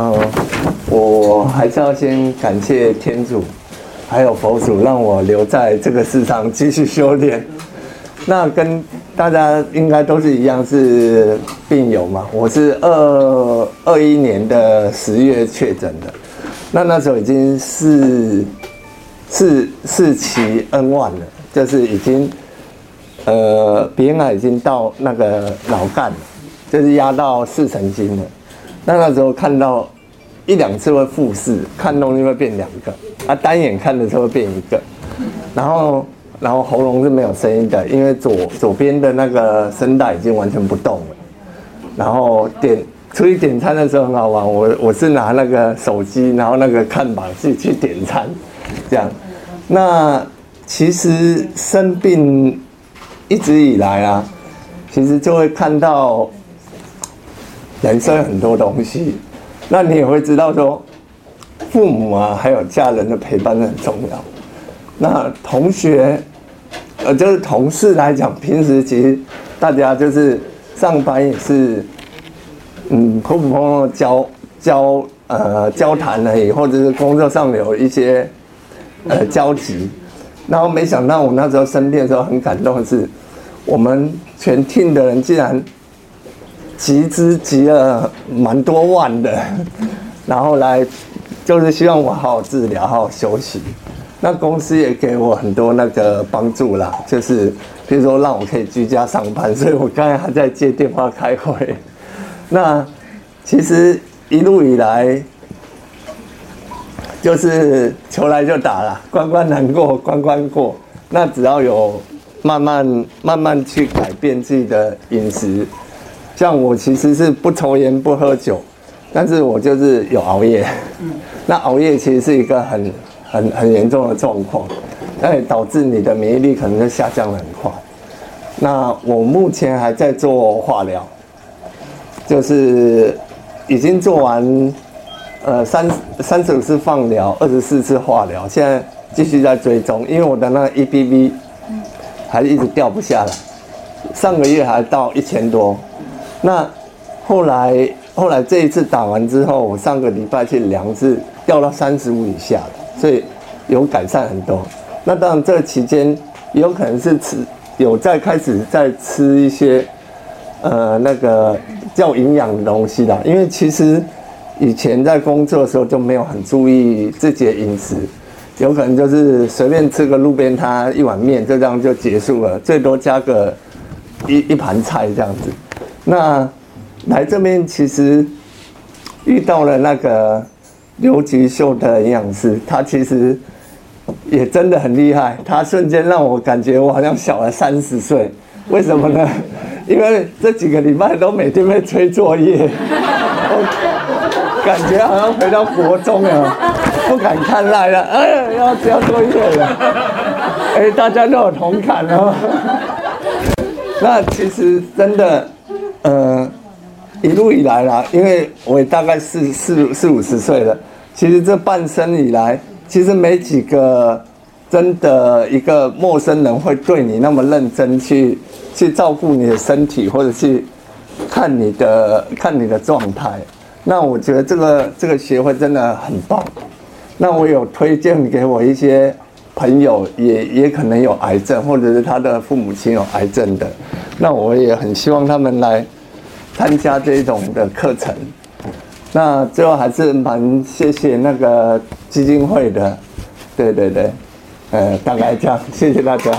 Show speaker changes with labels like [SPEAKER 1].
[SPEAKER 1] 呃，我还是要先感谢天主，还有佛祖，让我留在这个世上继续修炼。那跟大家应该都是一样，是病友嘛。我是二二一年的十月确诊的，那那时候已经是四四期 N 1了，就是已经呃鼻咽癌已经到那个脑干了，就是压到视神经了。那那时候看到一两次会复视，看东西会变两个，啊单眼看的时候会变一个，然后然后喉咙是没有声音的，因为左左边的那个声带已经完全不动了。然后点出去点餐的时候很好玩，我我是拿那个手机，然后那个看板自己去点餐，这样。那其实生病一直以来啊，其实就会看到人生很多东西，那你也会知道说，父母啊，还有家人的陪伴很重要。那同学，呃，就是同事来讲，平时其实大家就是上班也是，嗯，普普通通的交交呃交谈而已，或者是工作上有一些呃交集。然后没想到我那时候生病的时候很感动的是，我们全听的人竟然集资集了蛮多万的，然后来就是希望我好好治疗，好好休息。那公司也给我很多那个帮助啦，就是比如说让我可以居家上班，所以我刚才还在接电话开会。那其实一路以来，就是球来就打了，关关难过关关过。那只要有慢慢慢慢去改变自己的饮食，像我其实是不抽烟不喝酒，但是我就是有熬夜。那熬夜其实是一个很很很严重的状况，那也导致你的免疫力可能就下降的很快。那我目前还在做化疗，就是已经做完，呃三三十五次放疗，二十四次化疗，现在继续在追踪，因为我的那个 EBV 还一直掉不下来，上个月还到一千多，那后来后来这一次打完之后，我上个礼拜去量是掉到三十五以下了，所以有改善很多。那当然这个期间有可能是吃有在开始在吃一些呃那个较营养的东西啦，因为其实以前在工作的时候就没有很注意自己的饮食，有可能就是随便吃个路边摊一碗面就这样就结束了，最多加个一一盘菜这样子。那来这边其实遇到了那个刘吉秀的营养师，他其实也真的很厉害，他瞬间让我感觉我好像小了三十岁。为什么呢？因为这几个礼拜都每天被催作业，我感觉好像回到国中了，不敢看赖了，哎，要交作业了，哎，大家都有同感哦。那其实真的，呃，一路以来啦，因为我也大概四四四五十岁了，其实这半生以来，其实没几个真的一个陌生人会对你那么认真去去照顾你的身体，或者去看你的看你的状态。那我觉得这个这个协会真的很棒。那我有推荐给我一些朋友，也也可能有癌症，或者是他的父母亲有癌症的。那我也很希望他们来参加这种的课程。那最后还是蛮谢谢那个基金会的，对对对，呃，大概这样，谢谢大家。